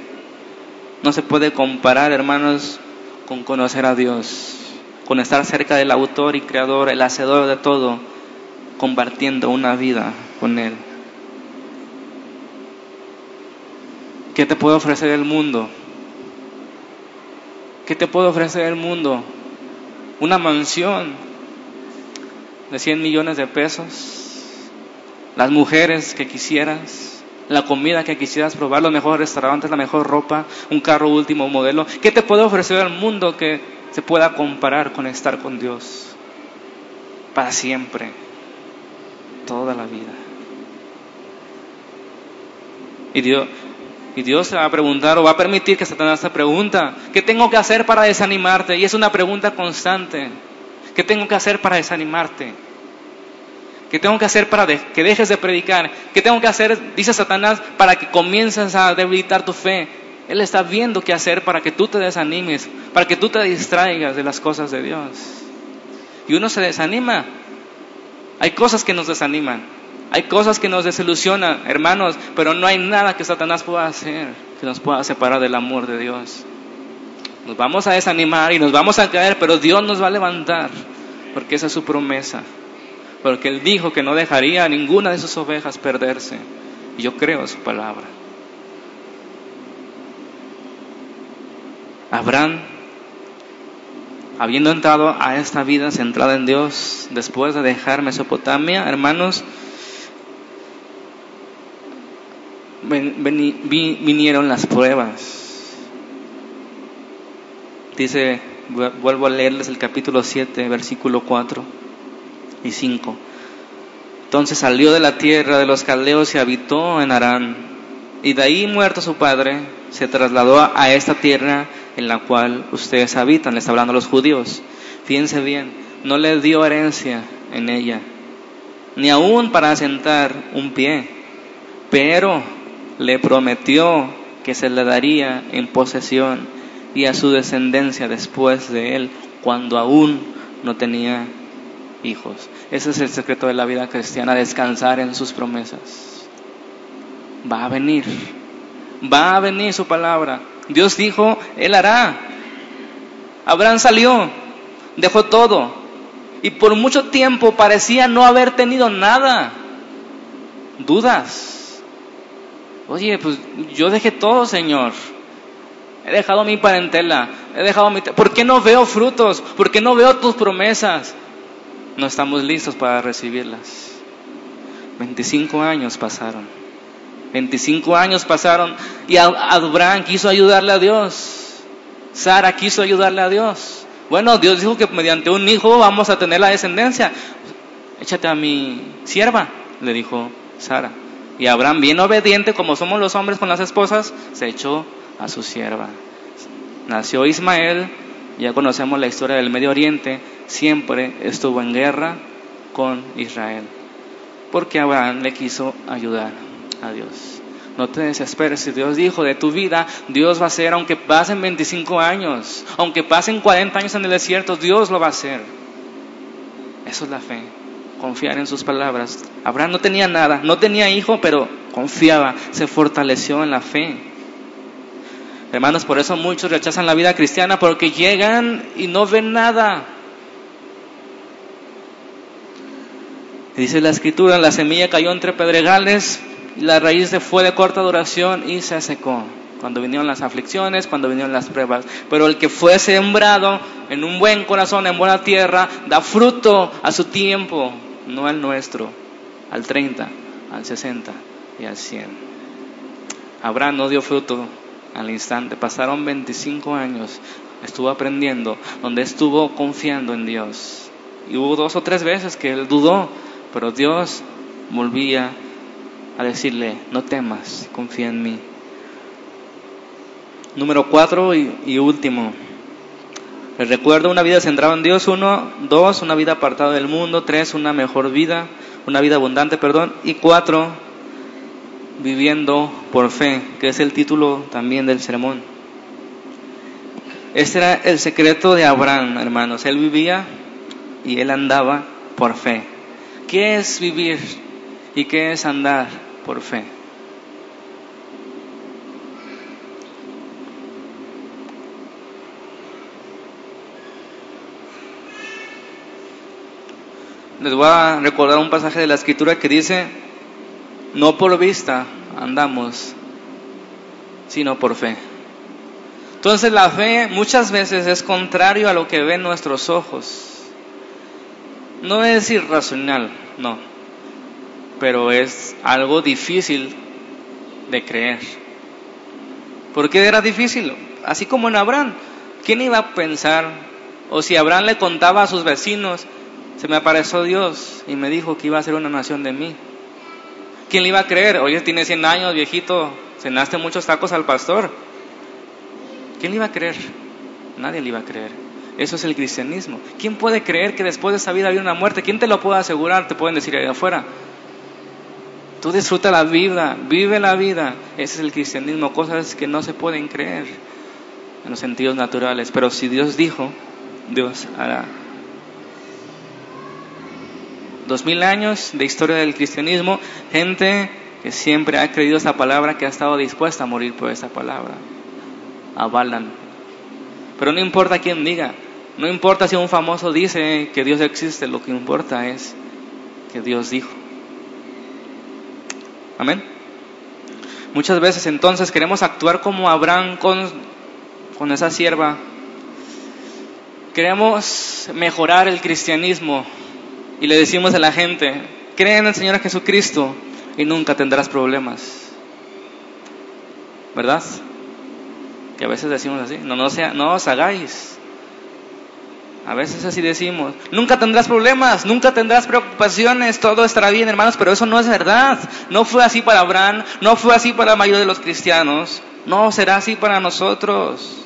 no se puede comparar, hermanos, con conocer a Dios, con estar cerca del autor y creador, el hacedor de todo, compartiendo una vida con Él. ¿Qué te puede ofrecer el mundo? ¿Qué te puede ofrecer el mundo? Una mansión de 100 millones de pesos, las mujeres que quisieras, la comida que quisieras probar, los mejores restaurantes, la mejor ropa, un carro último modelo. ¿Qué te puede ofrecer el mundo que se pueda comparar con estar con Dios para siempre, toda la vida? Y Dios, y Dios se va a preguntar o va a permitir que Satanás te pregunta, ¿qué tengo que hacer para desanimarte? Y es una pregunta constante. ¿Qué tengo que hacer para desanimarte? ¿Qué tengo que hacer para que dejes de predicar? ¿Qué tengo que hacer, dice Satanás, para que comiences a debilitar tu fe? Él está viendo qué hacer para que tú te desanimes, para que tú te distraigas de las cosas de Dios. Y uno se desanima. Hay cosas que nos desaniman. Hay cosas que nos desilusionan, hermanos, pero no hay nada que Satanás pueda hacer que nos pueda separar del amor de Dios. Nos vamos a desanimar y nos vamos a caer, pero Dios nos va a levantar, porque esa es su promesa. Porque Él dijo que no dejaría a ninguna de sus ovejas perderse. Y yo creo en su palabra. Abraham, habiendo entrado a esta vida centrada en Dios, después de dejar Mesopotamia, hermanos, vinieron las pruebas. Dice, vuelvo a leerles el capítulo 7, versículo 4 y 5. Entonces salió de la tierra de los caldeos y habitó en Arán. Y de ahí muerto su padre, se trasladó a esta tierra en la cual ustedes habitan. Le está hablando a los judíos. Fíjense bien, no le dio herencia en ella, ni aún para asentar un pie, pero le prometió que se le daría en posesión y a su descendencia después de él, cuando aún no tenía hijos. Ese es el secreto de la vida cristiana, descansar en sus promesas. Va a venir, va a venir su palabra. Dios dijo, Él hará. Abraham salió, dejó todo y por mucho tiempo parecía no haber tenido nada. Dudas. Oye, pues yo dejé todo, Señor. He dejado mi parentela, he dejado mi... ¿Por qué no veo frutos? ¿Por qué no veo tus promesas? No estamos listos para recibirlas. 25 años pasaron. 25 años pasaron y Abraham quiso ayudarle a Dios. Sara quiso ayudarle a Dios. Bueno, Dios dijo que mediante un hijo vamos a tener la descendencia. Échate a mi sierva, le dijo Sara. Y Abraham, bien obediente como somos los hombres con las esposas, se echó a su sierva. Nació Ismael, ya conocemos la historia del Medio Oriente, siempre estuvo en guerra con Israel, porque Abraham le quiso ayudar a Dios. No te desesperes, si Dios dijo de tu vida, Dios va a hacer, aunque pasen 25 años, aunque pasen 40 años en el desierto, Dios lo va a hacer. Eso es la fe, confiar en sus palabras. Abraham no tenía nada, no tenía hijo, pero confiaba, se fortaleció en la fe. Hermanos, por eso muchos rechazan la vida cristiana porque llegan y no ven nada. Dice la escritura, la semilla cayó entre pedregales y la raíz fue de corta duración y se secó. Cuando vinieron las aflicciones, cuando vinieron las pruebas. Pero el que fue sembrado en un buen corazón, en buena tierra, da fruto a su tiempo, no al nuestro, al 30, al 60 y al 100. Abraham no dio fruto al instante. Pasaron 25 años, estuvo aprendiendo, donde estuvo confiando en Dios. Y hubo dos o tres veces que él dudó, pero Dios volvía a decirle, no temas, confía en mí. Número cuatro y, último. Recuerdo una vida centrada en Dios. Uno, dos, una vida apartada del mundo. Tres, una mejor vida, una vida abundante, perdón. Y cuatro, viviendo por fe, que es el título también del sermón. Este era el secreto de Abraham, hermanos. Él vivía y él andaba por fe. ¿Qué es vivir y qué es andar por fe? Les voy a recordar un pasaje de la escritura que dice, no por vista andamos, sino por fe. Entonces la fe muchas veces es contrario a lo que ven nuestros ojos. No es irracional, no, pero es algo difícil de creer. ¿Por qué era difícil? Así como en Abraham. ¿Quién iba a pensar? O si Abraham le contaba a sus vecinos, se me apareció Dios y me dijo que iba a ser una nación de mí. ¿Quién le iba a creer? Oye, tiene 100 años, viejito, cenaste muchos tacos al pastor. ¿Quién le iba a creer? Nadie le iba a creer. Eso es el cristianismo. ¿Quién puede creer que después de esa vida hay una muerte? ¿Quién te lo puede asegurar? Te pueden decir ahí afuera. Tú disfruta la vida, vive la vida. Ese es el cristianismo, cosas que no se pueden creer en los sentidos naturales. Pero si Dios dijo, Dios hará. Dos mil años de historia del cristianismo, gente que siempre ha creído esta palabra, que ha estado dispuesta a morir por esta palabra. Avalan. Pero no importa quién diga, no importa si un famoso dice que Dios existe, lo que importa es que Dios dijo. Amén. Muchas veces entonces queremos actuar como Abraham con, con esa sierva. Queremos mejorar el cristianismo, y le decimos a la gente, cree en el Señor Jesucristo y nunca tendrás problemas. ¿verdad? Que a veces decimos así, no, no, sea, no os hagáis. A veces así decimos, nunca tendrás problemas, nunca tendrás preocupaciones, todo estará bien, hermanos, pero eso no es verdad. No fue así para Abraham, no fue así para la mayoría de los cristianos, no será así para nosotros.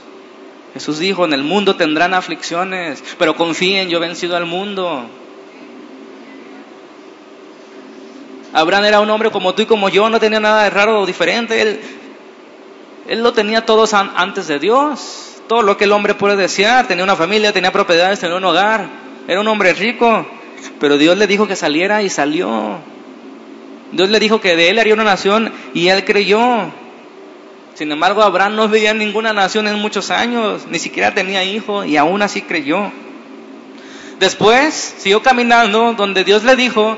Jesús dijo, en el mundo tendrán aflicciones, pero confíen, yo he vencido al mundo. Abraham era un hombre como tú y como yo, no tenía nada de raro o diferente. Él, él lo tenía todo antes de Dios. Todo lo que el hombre puede desear. Tenía una familia, tenía propiedades, tenía un hogar. Era un hombre rico. Pero Dios le dijo que saliera y salió. Dios le dijo que de él haría una nación y él creyó. Sin embargo, Abraham no veía ninguna nación en muchos años, ni siquiera tenía hijo y aún así creyó. Después siguió caminando donde Dios le dijo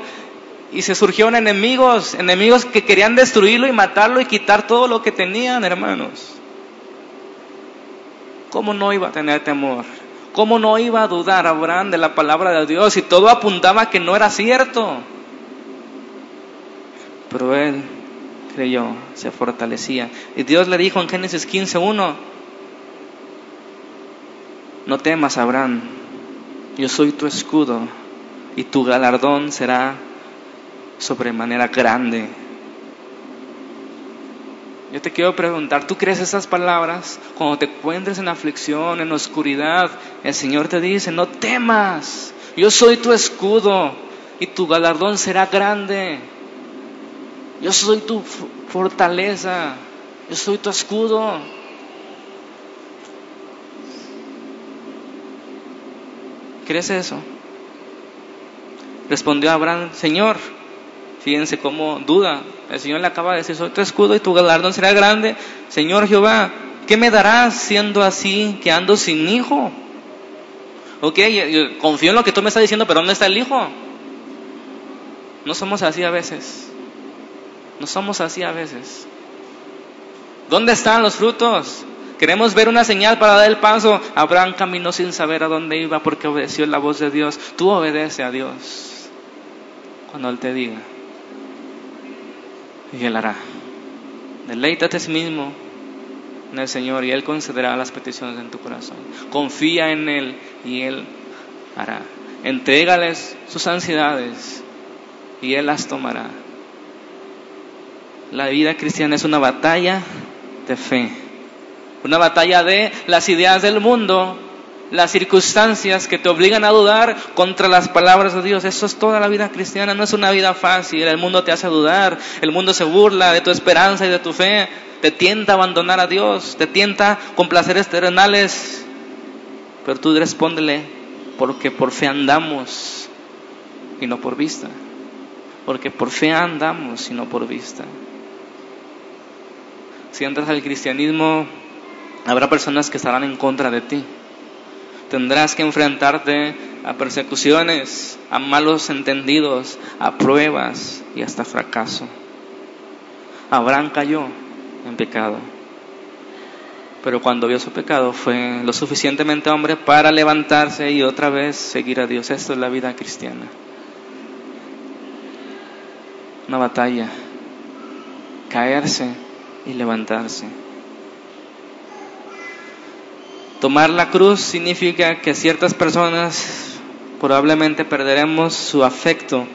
y se surgieron enemigos, enemigos que querían destruirlo y matarlo y quitar todo lo que tenían, hermanos. ¿Cómo no iba a tener temor? ¿Cómo no iba a dudar Abraham de la palabra de Dios? Y todo apuntaba que no era cierto. Pero él creyó, se fortalecía. Y Dios le dijo en Génesis 15.1, no temas, Abraham, yo soy tu escudo y tu galardón será sobremanera grande. Yo te quiero preguntar, ¿tú crees esas palabras? Cuando te encuentres en aflicción, en oscuridad, el Señor te dice, no temas, yo soy tu escudo y tu galardón será grande. Yo soy tu fortaleza, yo soy tu escudo. ¿Crees eso? Respondió Abraham, Señor, Fíjense cómo duda. El Señor le acaba de decir, soy tu escudo y tu galardón será grande. Señor Jehová, ¿qué me darás siendo así que ando sin hijo? Ok, confío en lo que tú me estás diciendo, pero ¿dónde está el hijo? No somos así a veces. No somos así a veces. ¿Dónde están los frutos? Queremos ver una señal para dar el paso. Abraham caminó sin saber a dónde iba porque obedeció la voz de Dios. Tú obedece a Dios cuando Él te diga y Él hará. Deleítate a sí mismo en el Señor y Él concederá las peticiones en tu corazón. Confía en Él y Él hará. Entrégales sus ansiedades y Él las tomará. La vida cristiana es una batalla de fe, una batalla de las ideas del mundo las circunstancias que te obligan a dudar contra las palabras de Dios. Eso es toda la vida cristiana, no es una vida fácil. El mundo te hace dudar, el mundo se burla de tu esperanza y de tu fe, te tienta a abandonar a Dios, te tienta con placeres terrenales. Pero tú respóndele, porque por fe andamos y no por vista. Porque por fe andamos y no por vista. Si entras al cristianismo, habrá personas que estarán en contra de ti Tendrás que enfrentarte a persecuciones, a malos entendidos, a pruebas y hasta fracaso. Abraham cayó en pecado. Pero cuando vio su pecado fue lo suficientemente hombre para levantarse y otra vez seguir a Dios. Esto es la vida cristiana. Una batalla. Caerse y levantarse. Tomar la cruz significa que ciertas personas probablemente perderemos su afecto.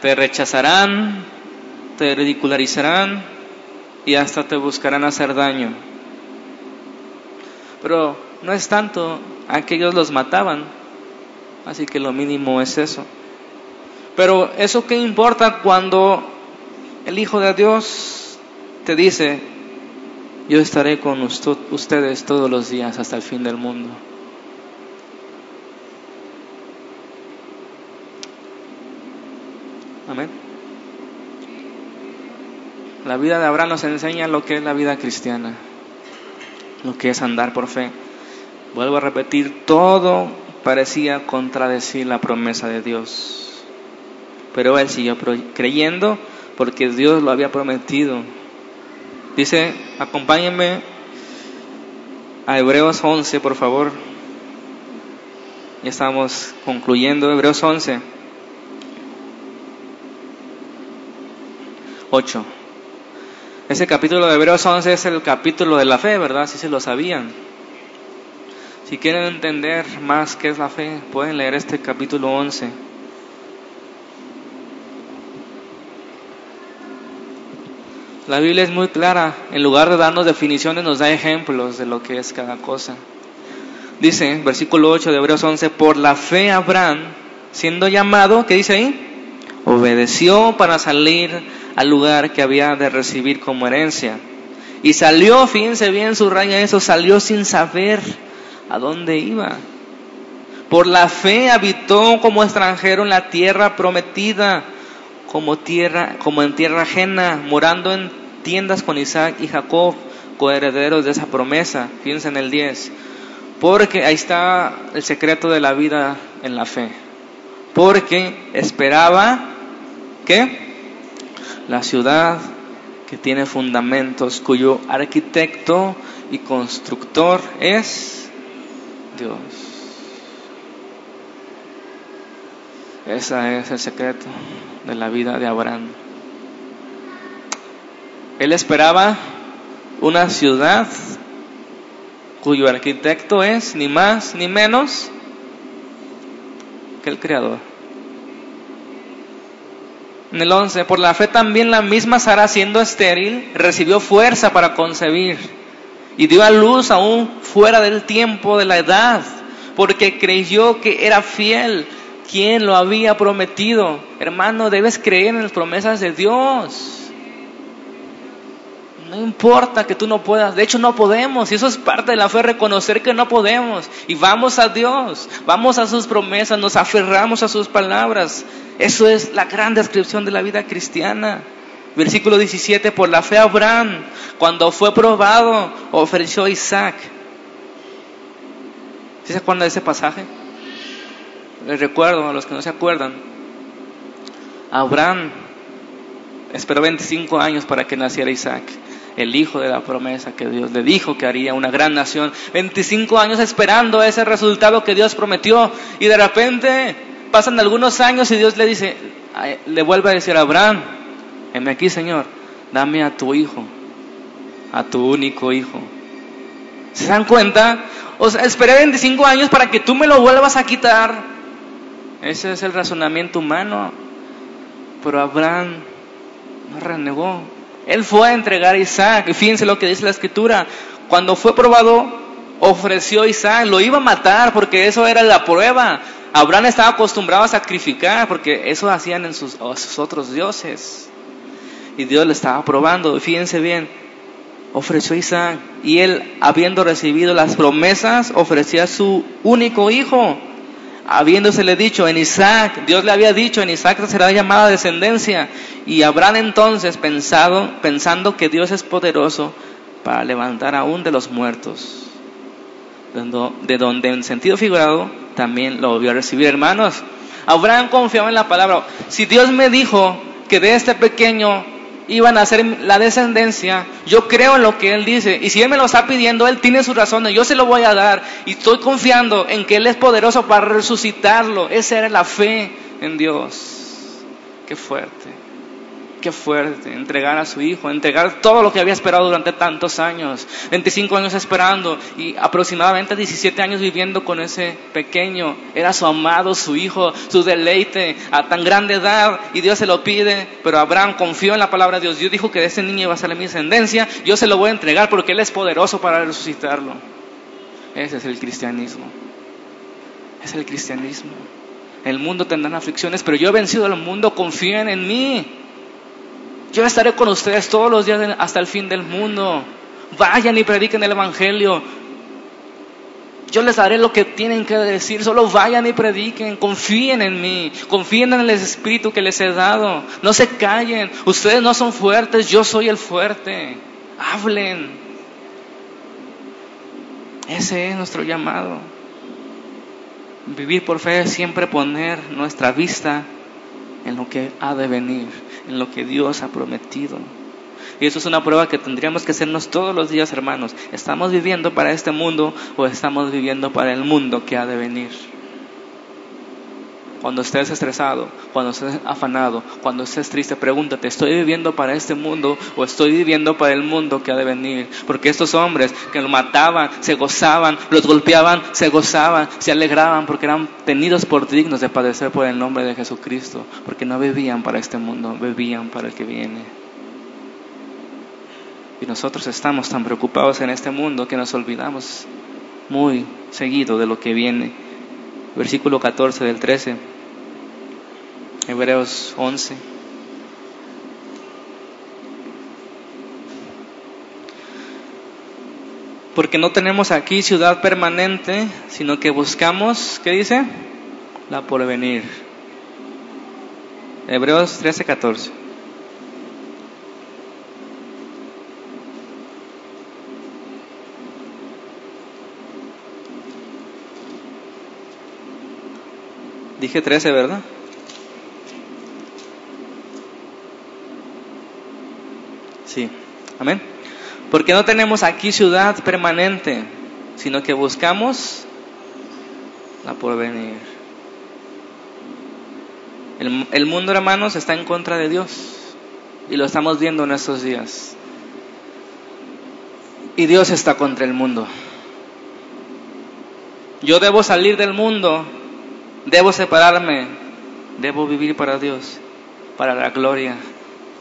Te rechazarán, te ridicularizarán y hasta te buscarán hacer daño. Pero no es tanto, aquellos los mataban, así que lo mínimo es eso. Pero eso qué importa cuando el Hijo de Dios te dice, yo estaré con ustedes todos los días hasta el fin del mundo. Amén. La vida de Abraham nos enseña lo que es la vida cristiana, lo que es andar por fe. Vuelvo a repetir, todo parecía contradecir la promesa de Dios, pero él siguió creyendo porque Dios lo había prometido Dice, acompáñenme a Hebreos 11, por favor. Ya estamos concluyendo Hebreos 11. 8. Ese capítulo de Hebreos 11 es el capítulo de la fe, ¿verdad? Si se lo sabían. Si quieren entender más qué es la fe, pueden leer este capítulo 11. La Biblia es muy clara. En lugar de darnos definiciones, nos da ejemplos de lo que es cada cosa. Dice, versículo 8 de Hebreos 11, por la fe Abraham, siendo llamado, ¿qué dice ahí? Obedeció para salir al lugar que había de recibir como herencia. Y salió, fíjense bien, su raya eso, salió sin saber a dónde iba. Por la fe habitó como extranjero en la tierra prometida, como tierra, como en tierra ajena, morando en tiendas con Isaac y Jacob, coherederos de esa promesa. Fíjense en el 10. Porque ahí está el secreto de la vida en la fe. Porque esperaba que la ciudad que tiene fundamentos, cuyo arquitecto y constructor es Dios. Ese es el secreto de la vida de Abraham. Él esperaba una ciudad cuyo arquitecto es ni más ni menos que el Creador. En el 11, por la fe también la misma Sara siendo estéril recibió fuerza para concebir y dio a luz aún fuera del tiempo de la edad, porque creyó que era fiel quien lo había prometido. Hermano, debes creer en las promesas de Dios. No importa que tú no puedas, de hecho no podemos, y eso es parte de la fe, reconocer que no podemos. Y vamos a Dios, vamos a sus promesas, nos aferramos a sus palabras. Eso es la gran descripción de la vida cristiana. Versículo 17, por la fe Abraham, cuando fue probado, ofreció a Isaac. ¿Sí se acuerdan de ese pasaje? Les recuerdo a los que no se acuerdan. Abraham esperó 25 años para que naciera Isaac, el hijo de la promesa que Dios le dijo que haría una gran nación. 25 años esperando ese resultado que Dios prometió y de repente pasan algunos años y Dios le dice, le vuelve a decir a Abraham, heme aquí Señor, dame a tu hijo, a tu único hijo. ¿Se dan cuenta? O sea, esperé 25 años para que tú me lo vuelvas a quitar. Ese es el razonamiento humano. Pero Abraham no renegó. Él fue a entregar a Isaac. Fíjense lo que dice la escritura. Cuando fue probado, ofreció a Isaac. Lo iba a matar porque eso era la prueba. Abraham estaba acostumbrado a sacrificar porque eso hacían en sus, sus otros dioses y Dios le estaba probando. Fíjense bien, ofreció a Isaac y él, habiendo recibido las promesas, ofrecía a su único hijo. Habiéndosele dicho en Isaac, Dios le había dicho, en Isaac será llamada descendencia. Y Abraham entonces pensado, pensando que Dios es poderoso para levantar aún de los muertos, de donde en sentido figurado también lo volvió a recibir. Hermanos, Abraham confiaba en la palabra. Si Dios me dijo que de este pequeño iban a ser la descendencia, yo creo en lo que Él dice. Y si Él me lo está pidiendo, Él tiene su razón, yo se lo voy a dar. Y estoy confiando en que Él es poderoso para resucitarlo. Esa era la fe en Dios. Qué fuerte qué fuerte, entregar a su hijo, entregar todo lo que había esperado durante tantos años, 25 años esperando y aproximadamente 17 años viviendo con ese pequeño, era su amado, su hijo, su deleite a tan grande edad y Dios se lo pide, pero Abraham confió en la palabra de Dios, Dios dijo que de ese niño iba a ser mi descendencia, yo se lo voy a entregar porque Él es poderoso para resucitarlo. Ese es el cristianismo, es el cristianismo. El mundo tendrá aflicciones, pero yo he vencido al mundo, confíen en mí. Yo estaré con ustedes todos los días hasta el fin del mundo. Vayan y prediquen el Evangelio. Yo les daré lo que tienen que decir. Solo vayan y prediquen. Confíen en mí. Confíen en el Espíritu que les he dado. No se callen. Ustedes no son fuertes. Yo soy el fuerte. Hablen. Ese es nuestro llamado. Vivir por fe es siempre poner nuestra vista en lo que ha de venir, en lo que Dios ha prometido. Y eso es una prueba que tendríamos que hacernos todos los días, hermanos. ¿Estamos viviendo para este mundo o estamos viviendo para el mundo que ha de venir? Cuando estés estresado, cuando estés afanado, cuando estés triste, pregúntate, ¿estoy viviendo para este mundo o estoy viviendo para el mundo que ha de venir? Porque estos hombres que lo mataban, se gozaban, los golpeaban, se gozaban, se alegraban porque eran tenidos por dignos de padecer por el nombre de Jesucristo, porque no vivían para este mundo, vivían para el que viene. Y nosotros estamos tan preocupados en este mundo que nos olvidamos muy seguido de lo que viene versículo 14 del 13, Hebreos 11. Porque no tenemos aquí ciudad permanente, sino que buscamos, ¿qué dice? La porvenir. Hebreos 13, 14. Dije 13, ¿verdad? Amén. Porque no tenemos aquí ciudad permanente, sino que buscamos la porvenir. El, el mundo, hermanos, está en contra de Dios y lo estamos viendo en estos días. Y Dios está contra el mundo. Yo debo salir del mundo Debo separarme, debo vivir para Dios, para la gloria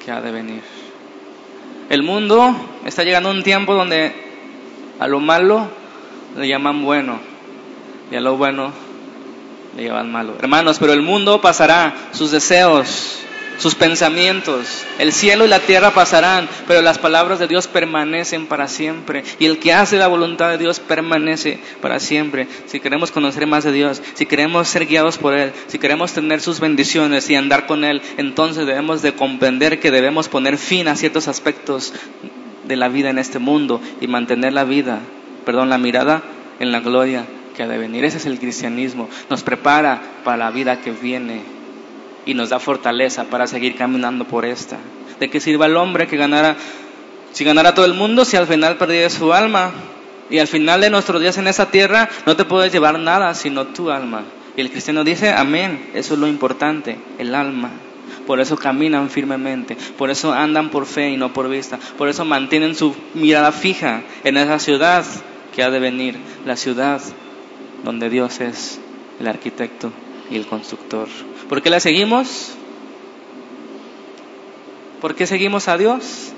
que ha de venir. El mundo está llegando a un tiempo donde a lo malo le llaman bueno y a lo bueno le llaman malo. Hermanos, pero el mundo pasará, sus deseos, sus pensamientos. El cielo y la tierra pasarán, pero las palabras de Dios permanecen para siempre. Y el que hace la voluntad de Dios permanece para siempre. Si queremos conocer más de Dios, si queremos ser guiados por Él, si queremos tener sus bendiciones y andar con Él, entonces debemos de comprender que debemos poner fin a ciertos aspectos de la vida en este mundo y mantener la vida, perdón, la mirada en la gloria que ha de venir. Ese es el cristianismo. Nos prepara para la vida que viene y nos da fortaleza para seguir caminando por esta. ¿De qué sirva el hombre que ganara, si ganara todo el mundo, si al final perdiera su alma? Y al final de nuestros días en esa tierra no te puedes llevar nada sino tu alma. Y el cristiano dice, amén, eso es lo importante, el alma. Por eso caminan firmemente, por eso andan por fe y no por vista, por eso mantienen su mirada fija en esa ciudad que ha de venir, la ciudad donde Dios es el arquitecto y el constructor. ¿Por qué la seguimos? ¿Por qué seguimos a Dios?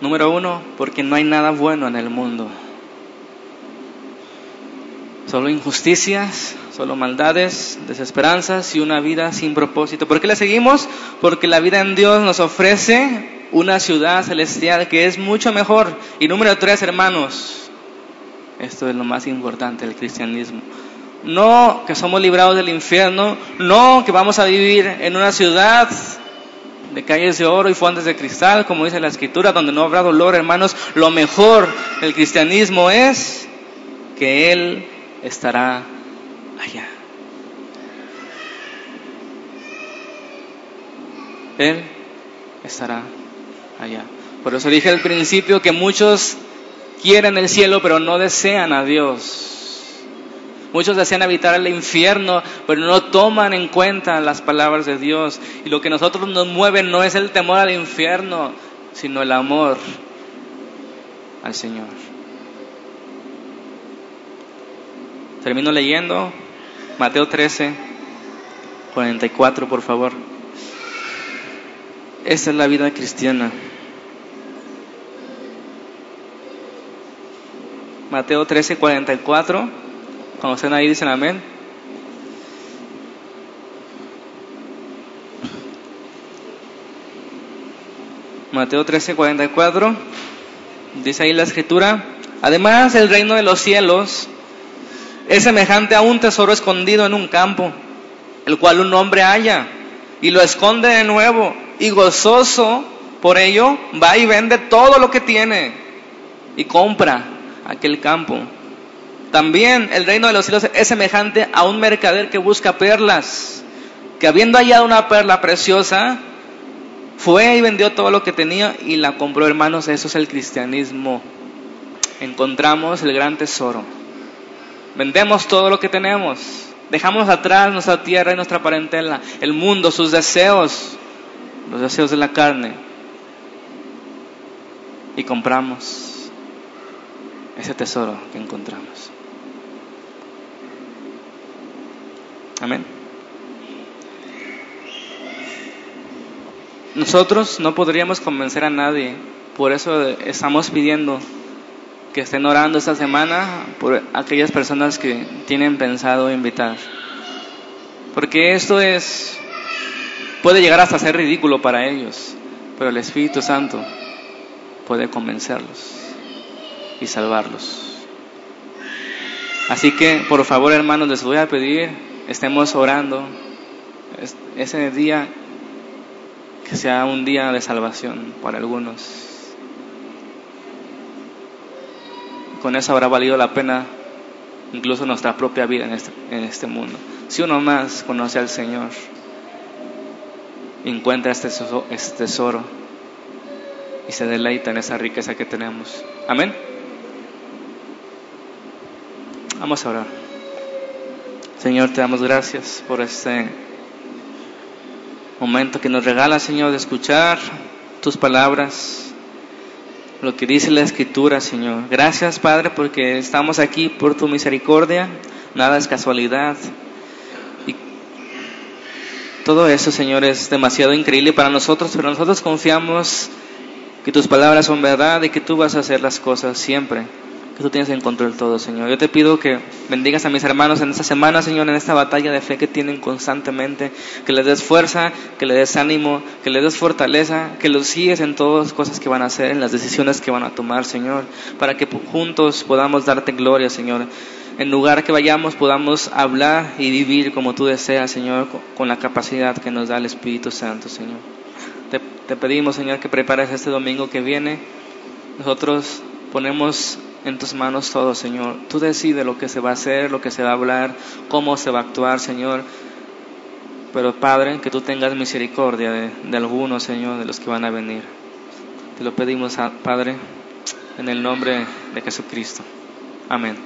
Número uno, porque no hay nada bueno en el mundo. Solo injusticias, solo maldades, desesperanzas y una vida sin propósito. ¿Por qué la seguimos? Porque la vida en Dios nos ofrece una ciudad celestial que es mucho mejor. Y número tres, hermanos, esto es lo más importante del cristianismo. No que somos librados del infierno, no que vamos a vivir en una ciudad de calles de oro y fuentes de cristal, como dice la escritura, donde no habrá dolor, hermanos. Lo mejor del cristianismo es que Él estará allá. Él estará allá. Por eso dije al principio que muchos quieren el cielo, pero no desean a Dios. Muchos desean habitar el infierno, pero no toman en cuenta las palabras de Dios. Y lo que nosotros nos mueve no es el temor al infierno, sino el amor al Señor. Termino leyendo Mateo 13, 44, por favor. Esta es la vida cristiana. Mateo 13, 44. Cuando estén ahí dicen amén. Mateo 13, 44. Dice ahí la escritura. Además, el reino de los cielos es semejante a un tesoro escondido en un campo, el cual un hombre halla y lo esconde de nuevo y gozoso por ello va y vende todo lo que tiene y compra aquel campo. También el reino de los cielos es semejante a un mercader que busca perlas, que habiendo hallado una perla preciosa, fue y vendió todo lo que tenía y la compró, hermanos. Eso es el cristianismo. Encontramos el gran tesoro Vendemos todo lo que tenemos. Dejamos atrás nuestra tierra y nuestra parentela, el mundo, sus deseos, los deseos de la carne. Y compramos ese tesoro que encontramos. Amén. Nosotros no podríamos convencer a nadie, por eso estamos pidiendo que estén orando esta semana por aquellas personas que tienen pensado invitar. Porque esto es, puede llegar hasta ser ridículo para ellos, pero el Espíritu Santo puede convencerlos y salvarlos. Así que, por favor, hermanos, les voy a pedir, estemos orando ese día que sea un día de salvación para algunos. Con eso habrá valido la pena incluso nuestra propia vida en este, en este mundo. Si uno más conoce al Señor, encuentra este, este tesoro y se deleita en esa riqueza que tenemos. Amén. Vamos a orar. Señor, te damos gracias por este momento que nos regala, Señor, de escuchar tus palabras, lo que dice la Escritura, Señor. Gracias, Padre, porque estamos aquí por tu misericordia, nada es casualidad. Y todo eso, Señor, es demasiado increíble para nosotros, pero nosotros confiamos que tus palabras son verdad y que tú vas a hacer las cosas siempre que tú tienes en control todo, Señor. Yo te pido que bendigas a mis hermanos en esta semana, Señor, en esta batalla de fe que tienen constantemente, que les des fuerza, que les des ánimo, que les des fortaleza, que los sigues en todas las cosas que van a hacer, en las decisiones que van a tomar, Señor, para que juntos podamos darte gloria, Señor. En lugar que vayamos podamos hablar y vivir como tú deseas, Señor, con la capacidad que nos da el Espíritu Santo, Señor. Te, te pedimos, Señor, que prepares este domingo que viene. Nosotros ponemos en tus manos todo, Señor. Tú decides lo que se va a hacer, lo que se va a hablar, cómo se va a actuar, Señor. Pero Padre, que tú tengas misericordia de, de algunos, Señor, de los que van a venir. Te lo pedimos, Padre, en el nombre de Jesucristo. Amén.